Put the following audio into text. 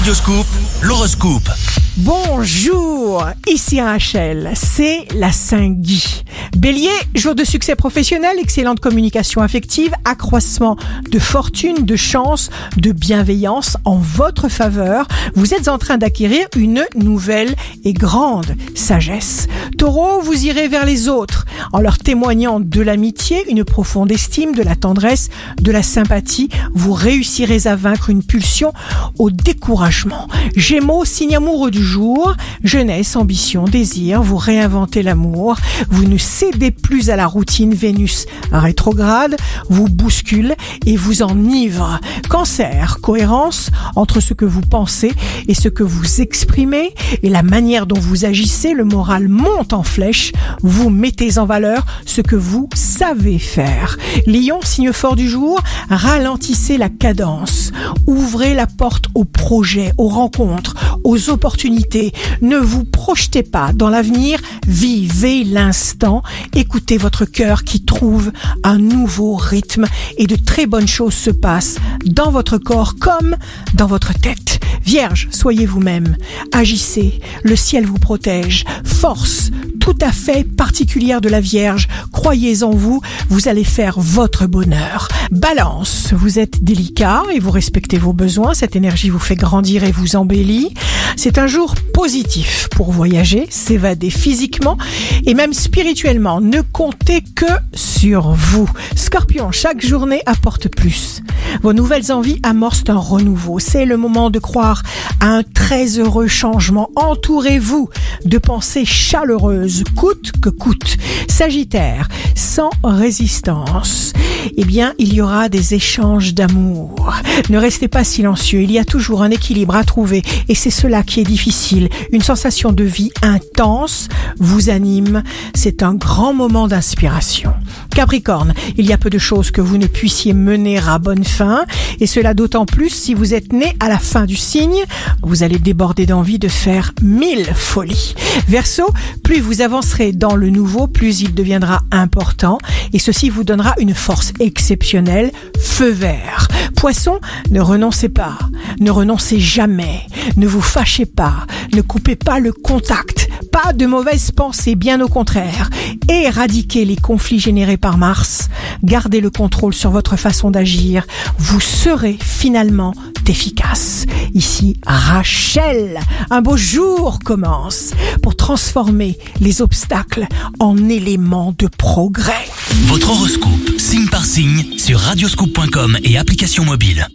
Radioscoop, l'horoscope. Bonjour, ici Rachel, c'est la Saint-Guy. Bélier, jour de succès professionnel, excellente communication affective, accroissement de fortune, de chance, de bienveillance en votre faveur. Vous êtes en train d'acquérir une nouvelle et grande sagesse. Taureau, vous irez vers les autres en leur témoignant de l'amitié, une profonde estime, de la tendresse, de la sympathie. Vous réussirez à vaincre une pulsion au découragement. Gémeaux, signe amoureux du jour, jeunesse, ambition, désir, vous réinventez l'amour, vous ne cédez plus à la routine Vénus rétrograde, vous bouscule et vous enivre. Cancer, cohérence entre ce que vous pensez et ce que vous exprimez et la manière dont vous agissez, le moral monte en flèche, vous mettez en valeur ce que vous savez faire. Lion, signe fort du jour, ralentissez la cadence, ouvrez la porte aux projets, aux rencontres, aux opportunités. Ne vous projetez pas dans l'avenir, vivez l'instant, écoutez votre cœur qui trouve un nouveau rythme. Et de très bonnes choses se passent dans votre corps comme dans votre tête. Vierge, soyez vous-même, agissez, le ciel vous protège, force tout à fait particulière de la Vierge, croyez en vous, vous allez faire votre bonheur. Balance, vous êtes délicat et vous respectez vos besoins, cette énergie vous fait grandir et vous embellit. C'est un jour positif pour voyager, s'évader physiquement et même spirituellement. Ne comptez que sur vous. Scorpion, chaque journée apporte plus. Vos nouvelles envies amorcent un renouveau. C'est le moment de croire à un très heureux changement. Entourez-vous de pensées chaleureuses, coûte que coûte. Sagittaire, sans résistance, eh bien, il y aura des échanges d'amour. Ne restez pas silencieux. Il y a toujours un équilibre à trouver et c'est cela qui est difficile. Une sensation de vie intense vous anime. C'est un grand moment d'inspiration. Capricorne, il y a peu de choses que vous ne puissiez mener à bonne fin et cela d'autant plus si vous êtes né à la fin du signe. Vous allez déborder d'envie de faire mille folies. Verseau, plus vous avancerez dans le nouveau, plus il deviendra important et ceci vous donnera une force exceptionnelle. Feu vert. Poisson, ne renoncez pas. Ne renoncez jamais. Ne vous fâchez pas. Ne coupez pas le contact. Pas de mauvaises pensées, bien au contraire. Éradiquez les conflits générés par Mars. Gardez le contrôle sur votre façon d'agir. Vous serez finalement efficace. Ici, Rachel, un beau jour commence pour transformer les obstacles en éléments de progrès. Votre horoscope, signe par signe, sur radioscoop.com et application mobile.